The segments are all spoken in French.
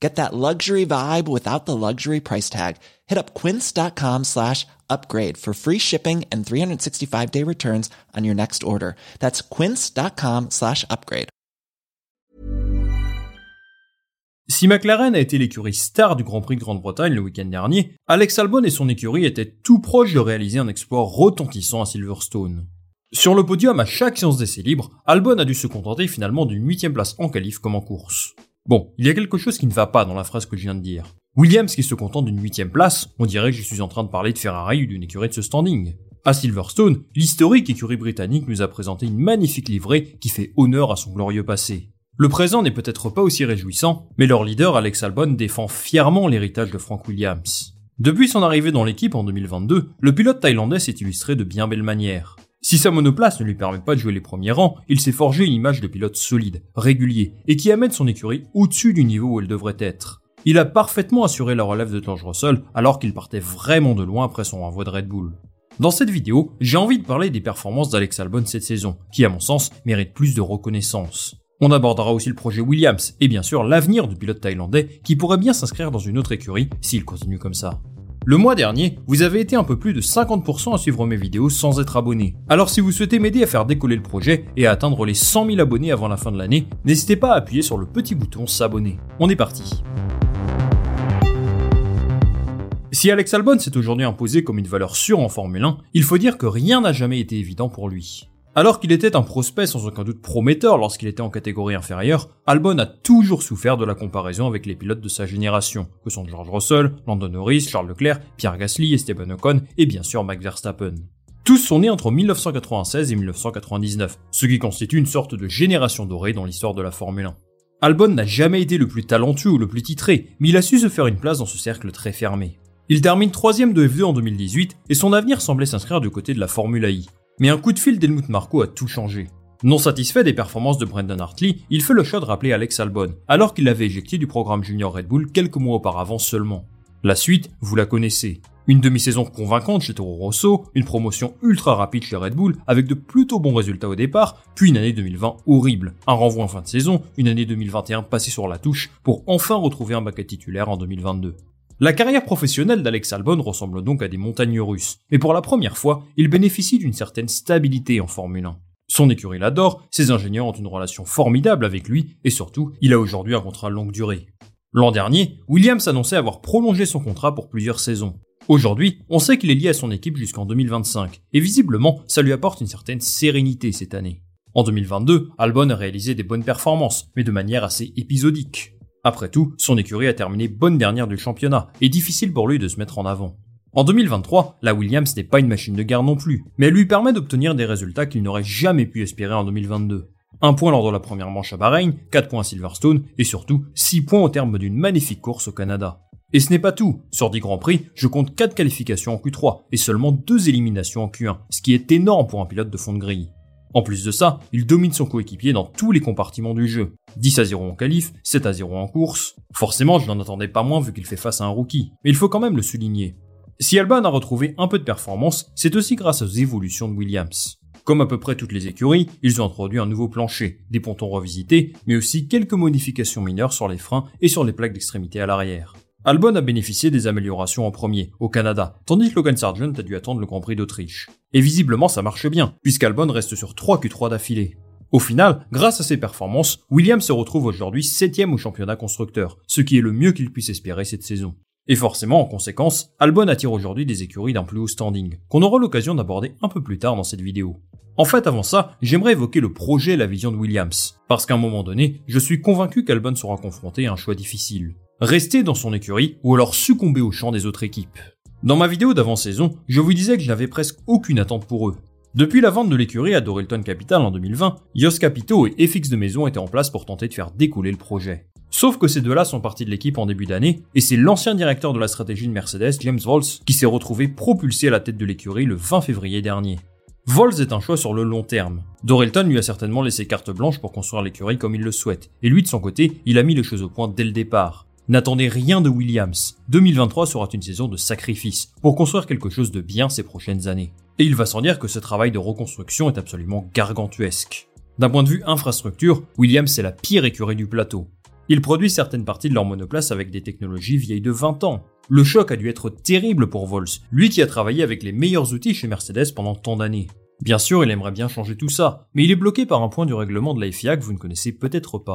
Get that luxury vibe without the luxury price tag. Hit up quince.com slash upgrade for free shipping and 365 day returns on your next order. That's quince.com slash upgrade. Si McLaren a été l'écurie star du Grand Prix de Grande-Bretagne le week-end dernier, Alex Albon et son écurie étaient tout proches de réaliser un exploit retentissant à Silverstone. Sur le podium à chaque séance d'essai libre, Albon a dû se contenter finalement d'une huitième place en qualif comme en course. Bon, il y a quelque chose qui ne va pas dans la phrase que je viens de dire. Williams qui se contente d'une huitième place, on dirait que je suis en train de parler de Ferrari ou d'une écurie de ce standing. À Silverstone, l'historique écurie britannique nous a présenté une magnifique livrée qui fait honneur à son glorieux passé. Le présent n'est peut-être pas aussi réjouissant, mais leur leader Alex Albon défend fièrement l'héritage de Frank Williams. Depuis son arrivée dans l'équipe en 2022, le pilote thaïlandais s'est illustré de bien belles manières. Si sa monoplace ne lui permet pas de jouer les premiers rangs, il s'est forgé une image de pilote solide, régulier, et qui amène son écurie au-dessus du niveau où elle devrait être. Il a parfaitement assuré la relève de George Russell alors qu'il partait vraiment de loin après son renvoi de Red Bull. Dans cette vidéo, j'ai envie de parler des performances d'Alex Albon cette saison, qui à mon sens méritent plus de reconnaissance. On abordera aussi le projet Williams et bien sûr l'avenir du pilote thaïlandais qui pourrait bien s'inscrire dans une autre écurie s'il continue comme ça. Le mois dernier, vous avez été un peu plus de 50% à suivre mes vidéos sans être abonné. Alors si vous souhaitez m'aider à faire décoller le projet et à atteindre les 100 000 abonnés avant la fin de l'année, n'hésitez pas à appuyer sur le petit bouton s'abonner. On est parti. Si Alex Albon s'est aujourd'hui imposé comme une valeur sûre en Formule 1, il faut dire que rien n'a jamais été évident pour lui. Alors qu'il était un prospect sans aucun doute prometteur lorsqu'il était en catégorie inférieure, Albon a toujours souffert de la comparaison avec les pilotes de sa génération, que sont George Russell, Landon Norris, Charles Leclerc, Pierre Gasly, Esteban Ocon et bien sûr Max Verstappen. Tous sont nés entre 1996 et 1999, ce qui constitue une sorte de génération dorée dans l'histoire de la Formule 1. Albon n'a jamais été le plus talentueux ou le plus titré, mais il a su se faire une place dans ce cercle très fermé. Il termine troisième de F2 en 2018 et son avenir semblait s'inscrire du côté de la Formule I. Mais un coup de fil d'Helmut Marko a tout changé. Non satisfait des performances de Brendan Hartley, il fait le choix de rappeler Alex Albon, alors qu'il l'avait éjecté du programme junior Red Bull quelques mois auparavant seulement. La suite, vous la connaissez. Une demi-saison convaincante chez Toro Rosso, une promotion ultra rapide chez Red Bull avec de plutôt bons résultats au départ, puis une année 2020 horrible, un renvoi en fin de saison, une année 2021 passée sur la touche pour enfin retrouver un baquet titulaire en 2022. La carrière professionnelle d'Alex Albon ressemble donc à des montagnes russes, mais pour la première fois, il bénéficie d'une certaine stabilité en Formule 1. Son écurie l'adore, ses ingénieurs ont une relation formidable avec lui, et surtout, il a aujourd'hui un contrat longue durée. L'an dernier, Williams annonçait avoir prolongé son contrat pour plusieurs saisons. Aujourd'hui, on sait qu'il est lié à son équipe jusqu'en 2025, et visiblement, ça lui apporte une certaine sérénité cette année. En 2022, Albon a réalisé des bonnes performances, mais de manière assez épisodique. Après tout, son écurie a terminé bonne dernière du championnat, et difficile pour lui de se mettre en avant. En 2023, la Williams n'est pas une machine de guerre non plus, mais elle lui permet d'obtenir des résultats qu'il n'aurait jamais pu espérer en 2022. Un point lors de la première manche à Bahreïn, 4 points à Silverstone, et surtout 6 points au terme d'une magnifique course au Canada. Et ce n'est pas tout. Sur 10 Grands Prix, je compte 4 qualifications en Q3 et seulement 2 éliminations en Q1, ce qui est énorme pour un pilote de fond de grille. En plus de ça, il domine son coéquipier dans tous les compartiments du jeu. 10 à 0 en qualif, 7 à 0 en course. Forcément, je n'en attendais pas moins vu qu'il fait face à un rookie, mais il faut quand même le souligner. Si Albon a retrouvé un peu de performance, c'est aussi grâce aux évolutions de Williams. Comme à peu près toutes les écuries, ils ont introduit un nouveau plancher, des pontons revisités, mais aussi quelques modifications mineures sur les freins et sur les plaques d'extrémité à l'arrière. Albon a bénéficié des améliorations en premier, au Canada, tandis que Logan Sargent a dû attendre le Grand Prix d'Autriche. Et visiblement ça marche bien, puisqu'Albon reste sur 3 Q3 d'affilée. Au final, grâce à ses performances, Williams se retrouve aujourd'hui 7 au championnat constructeur, ce qui est le mieux qu'il puisse espérer cette saison. Et forcément, en conséquence, Albon attire aujourd'hui des écuries d'un plus haut standing, qu'on aura l'occasion d'aborder un peu plus tard dans cette vidéo. En fait, avant ça, j'aimerais évoquer le projet et la vision de Williams, parce qu'à un moment donné, je suis convaincu qu'Albon sera confronté à un choix difficile. Rester dans son écurie ou alors succomber au champ des autres équipes. Dans ma vidéo d'avant-saison, je vous disais que je n'avais presque aucune attente pour eux. Depuis la vente de l'écurie à Dorilton Capital en 2020, Yos Capito et FX de Maison étaient en place pour tenter de faire décoller le projet. Sauf que ces deux-là sont partis de l'équipe en début d'année, et c'est l'ancien directeur de la stratégie de Mercedes, James Vols, qui s'est retrouvé propulsé à la tête de l'écurie le 20 février dernier. Vols est un choix sur le long terme. Dorilton lui a certainement laissé carte blanche pour construire l'écurie comme il le souhaite, et lui de son côté, il a mis les choses au point dès le départ. N'attendez rien de Williams. 2023 sera une saison de sacrifice pour construire quelque chose de bien ces prochaines années. Et il va sans dire que ce travail de reconstruction est absolument gargantuesque. D'un point de vue infrastructure, Williams est la pire écurie du plateau. Ils produisent certaines parties de leur monoplace avec des technologies vieilles de 20 ans. Le choc a dû être terrible pour Vols, lui qui a travaillé avec les meilleurs outils chez Mercedes pendant tant d'années. Bien sûr, il aimerait bien changer tout ça, mais il est bloqué par un point du règlement de la FIA que vous ne connaissez peut-être pas.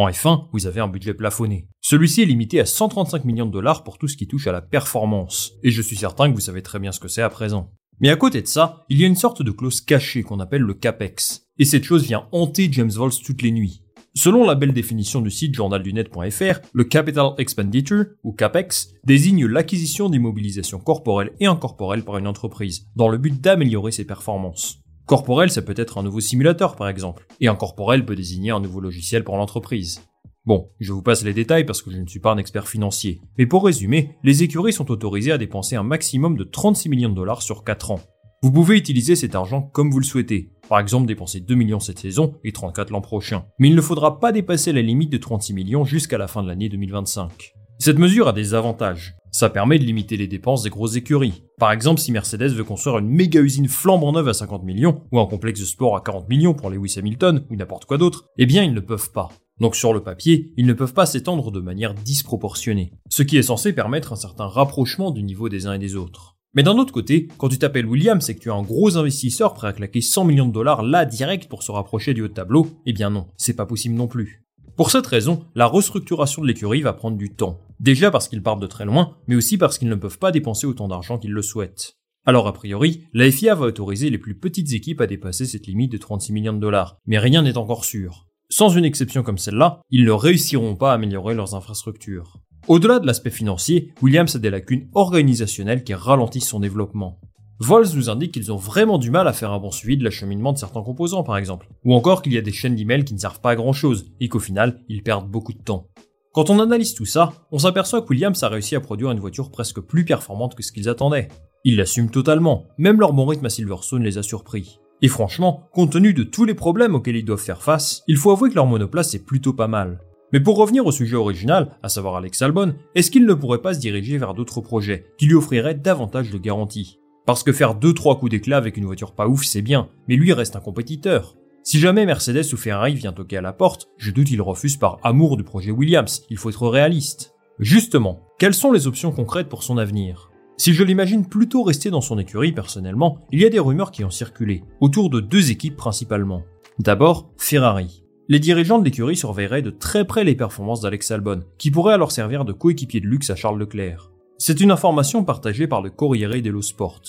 En F1, vous avez un budget plafonné. Celui-ci est limité à 135 millions de dollars pour tout ce qui touche à la performance. Et je suis certain que vous savez très bien ce que c'est à présent. Mais à côté de ça, il y a une sorte de clause cachée qu'on appelle le CAPEX. Et cette chose vient hanter James Vols toutes les nuits. Selon la belle définition du site journaldunet.fr, le Capital Expenditure, ou CAPEX, désigne l'acquisition d'immobilisation corporelle et incorporelle par une entreprise, dans le but d'améliorer ses performances. Corporel, ça peut être un nouveau simulateur par exemple, et incorporel peut désigner un nouveau logiciel pour l'entreprise. Bon, je vous passe les détails parce que je ne suis pas un expert financier, mais pour résumer, les écuries sont autorisées à dépenser un maximum de 36 millions de dollars sur 4 ans. Vous pouvez utiliser cet argent comme vous le souhaitez, par exemple dépenser 2 millions cette saison et 34 l'an prochain, mais il ne faudra pas dépasser la limite de 36 millions jusqu'à la fin de l'année 2025. Cette mesure a des avantages. Ça permet de limiter les dépenses des grosses écuries. Par exemple, si Mercedes veut construire une méga usine flambant neuve à 50 millions, ou un complexe de sport à 40 millions pour Lewis Hamilton, ou n'importe quoi d'autre, eh bien ils ne peuvent pas. Donc sur le papier, ils ne peuvent pas s'étendre de manière disproportionnée, ce qui est censé permettre un certain rapprochement du niveau des uns et des autres. Mais d'un autre côté, quand tu t'appelles Williams et que tu es un gros investisseur prêt à claquer 100 millions de dollars là direct pour se rapprocher du haut tableau, eh bien non, c'est pas possible non plus. Pour cette raison, la restructuration de l'écurie va prendre du temps. Déjà parce qu'ils partent de très loin, mais aussi parce qu'ils ne peuvent pas dépenser autant d'argent qu'ils le souhaitent. Alors a priori, la FIA va autoriser les plus petites équipes à dépasser cette limite de 36 millions de dollars, mais rien n'est encore sûr. Sans une exception comme celle-là, ils ne réussiront pas à améliorer leurs infrastructures. Au-delà de l'aspect financier, Williams a des lacunes organisationnelles qui ralentissent son développement. Vols nous indique qu'ils ont vraiment du mal à faire un bon suivi de l'acheminement de certains composants par exemple, ou encore qu'il y a des chaînes d'emails qui ne servent pas à grand chose, et qu'au final, ils perdent beaucoup de temps. Quand on analyse tout ça, on s'aperçoit que Williams a réussi à produire une voiture presque plus performante que ce qu'ils attendaient. Ils l'assument totalement, même leur bon rythme à Silverstone les a surpris. Et franchement, compte tenu de tous les problèmes auxquels ils doivent faire face, il faut avouer que leur monoplace est plutôt pas mal. Mais pour revenir au sujet original, à savoir Alex Albon, est-ce qu'il ne pourrait pas se diriger vers d'autres projets qui lui offriraient davantage de garanties? Parce que faire 2-3 coups d'éclat avec une voiture pas ouf c'est bien, mais lui reste un compétiteur. Si jamais Mercedes ou Ferrari vient toquer à la porte, je doute qu'ils refusent par amour du projet Williams, il faut être réaliste. Justement, quelles sont les options concrètes pour son avenir? Si je l'imagine plutôt rester dans son écurie personnellement, il y a des rumeurs qui ont circulé, autour de deux équipes principalement. D'abord, Ferrari. Les dirigeants de l'écurie surveilleraient de très près les performances d'Alex Albon, qui pourrait alors servir de coéquipier de luxe à Charles Leclerc. C'est une information partagée par le Corriere dello Sport.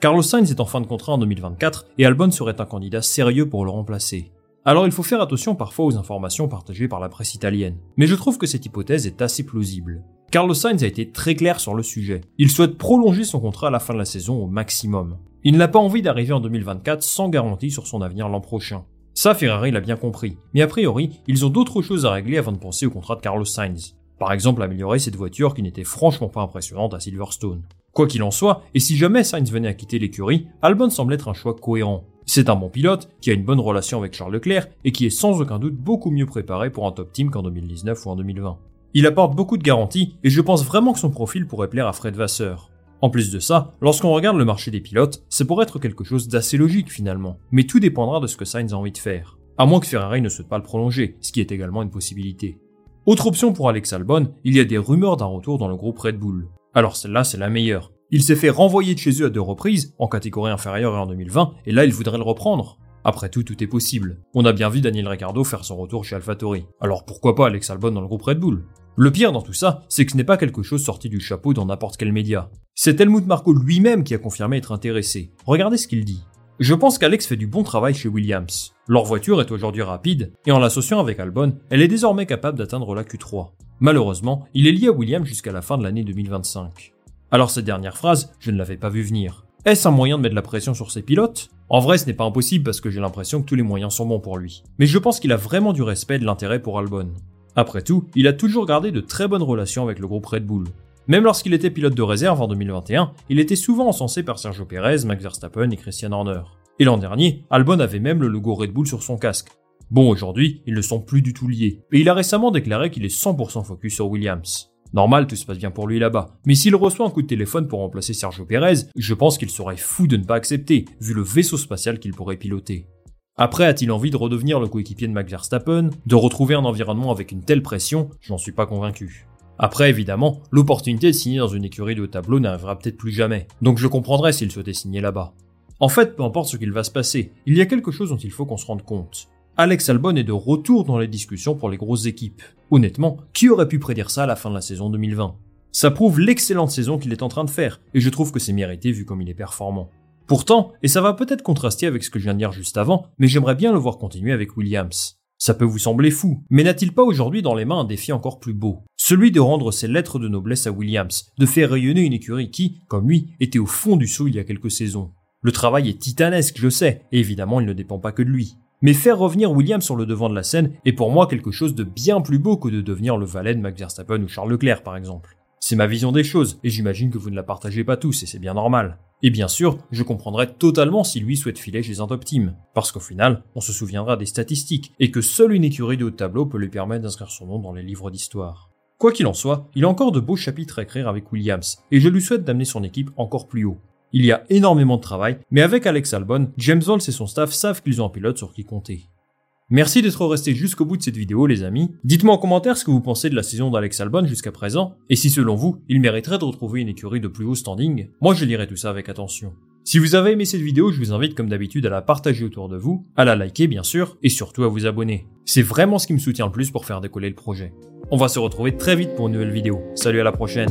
Carlos Sainz est en fin de contrat en 2024 et Albon serait un candidat sérieux pour le remplacer. Alors il faut faire attention parfois aux informations partagées par la presse italienne, mais je trouve que cette hypothèse est assez plausible. Carlos Sainz a été très clair sur le sujet. Il souhaite prolonger son contrat à la fin de la saison au maximum. Il n'a pas envie d'arriver en 2024 sans garantie sur son avenir l'an prochain. Ça, Ferrari l'a bien compris. Mais a priori, ils ont d'autres choses à régler avant de penser au contrat de Carlos Sainz. Par exemple, améliorer cette voiture qui n'était franchement pas impressionnante à Silverstone. Quoi qu'il en soit, et si jamais Sainz venait à quitter l'écurie, Albon semble être un choix cohérent. C'est un bon pilote, qui a une bonne relation avec Charles Leclerc, et qui est sans aucun doute beaucoup mieux préparé pour un top team qu'en 2019 ou en 2020. Il apporte beaucoup de garanties, et je pense vraiment que son profil pourrait plaire à Fred Vasseur. En plus de ça, lorsqu'on regarde le marché des pilotes, c'est pour être quelque chose d'assez logique finalement, mais tout dépendra de ce que Sainz a envie de faire. À moins que Ferrari ne souhaite pas le prolonger, ce qui est également une possibilité. Autre option pour Alex Albon, il y a des rumeurs d'un retour dans le groupe Red Bull. Alors celle-là, c'est la meilleure. Il s'est fait renvoyer de chez eux à deux reprises, en catégorie inférieure et en 2020, et là il voudrait le reprendre. Après tout, tout est possible. On a bien vu Daniel Ricciardo faire son retour chez AlphaTauri. Alors pourquoi pas Alex Albon dans le groupe Red Bull? Le pire dans tout ça, c'est que ce n'est pas quelque chose sorti du chapeau dans n'importe quel média. C'est Helmut Marko lui-même qui a confirmé être intéressé. Regardez ce qu'il dit. Je pense qu'Alex fait du bon travail chez Williams. Leur voiture est aujourd'hui rapide, et en l'associant avec Albon, elle est désormais capable d'atteindre la Q3. Malheureusement, il est lié à Williams jusqu'à la fin de l'année 2025. Alors cette dernière phrase, je ne l'avais pas vu venir. Est-ce un moyen de mettre la pression sur ses pilotes? En vrai, ce n'est pas impossible parce que j'ai l'impression que tous les moyens sont bons pour lui. Mais je pense qu'il a vraiment du respect et de l'intérêt pour Albon. Après tout, il a toujours gardé de très bonnes relations avec le groupe Red Bull. Même lorsqu'il était pilote de réserve en 2021, il était souvent encensé par Sergio Perez, Max Verstappen et Christian Horner. Et l'an dernier, Albon avait même le logo Red Bull sur son casque. Bon, aujourd'hui, ils ne sont plus du tout liés, et il a récemment déclaré qu'il est 100% focus sur Williams. Normal, tout se passe bien pour lui là-bas. Mais s'il reçoit un coup de téléphone pour remplacer Sergio Perez, je pense qu'il serait fou de ne pas accepter, vu le vaisseau spatial qu'il pourrait piloter. Après, a-t-il envie de redevenir le coéquipier de Max Verstappen De retrouver un environnement avec une telle pression? J'en suis pas convaincu. Après, évidemment, l'opportunité de signer dans une écurie de tableau n'arrivera peut-être plus jamais, donc je comprendrais s'il souhaitait signer là-bas. En fait, peu importe ce qu'il va se passer, il y a quelque chose dont il faut qu'on se rende compte. Alex Albon est de retour dans les discussions pour les grosses équipes. Honnêtement, qui aurait pu prédire ça à la fin de la saison 2020 Ça prouve l'excellente saison qu'il est en train de faire, et je trouve que c'est mérité vu comme il est performant. Pourtant, et ça va peut-être contraster avec ce que je viens de dire juste avant, mais j'aimerais bien le voir continuer avec Williams. Ça peut vous sembler fou, mais n'a-t-il pas aujourd'hui dans les mains un défi encore plus beau? Celui de rendre ses lettres de noblesse à Williams, de faire rayonner une écurie qui, comme lui, était au fond du saut il y a quelques saisons. Le travail est titanesque, je sais, et évidemment il ne dépend pas que de lui. Mais faire revenir Williams sur le devant de la scène est pour moi quelque chose de bien plus beau que de devenir le valet de Max Verstappen ou Charles Leclerc par exemple. C'est ma vision des choses, et j'imagine que vous ne la partagez pas tous, et c'est bien normal. Et bien sûr, je comprendrais totalement si lui souhaite filer chez un top team, parce qu'au final, on se souviendra des statistiques, et que seule une écurie de haut tableau peut lui permettre d'inscrire son nom dans les livres d'histoire. Quoi qu'il en soit, il a encore de beaux chapitres à écrire avec Williams, et je lui souhaite d'amener son équipe encore plus haut. Il y a énormément de travail, mais avec Alex Albon, James Walls et son staff savent qu'ils ont un pilote sur qui compter. Merci d'être resté jusqu'au bout de cette vidéo les amis. Dites-moi en commentaire ce que vous pensez de la saison d'Alex Albon jusqu'à présent, et si selon vous, il mériterait de retrouver une écurie de plus haut standing, moi je lirai tout ça avec attention. Si vous avez aimé cette vidéo, je vous invite comme d'habitude à la partager autour de vous, à la liker bien sûr, et surtout à vous abonner. C'est vraiment ce qui me soutient le plus pour faire décoller le projet. On va se retrouver très vite pour une nouvelle vidéo. Salut à la prochaine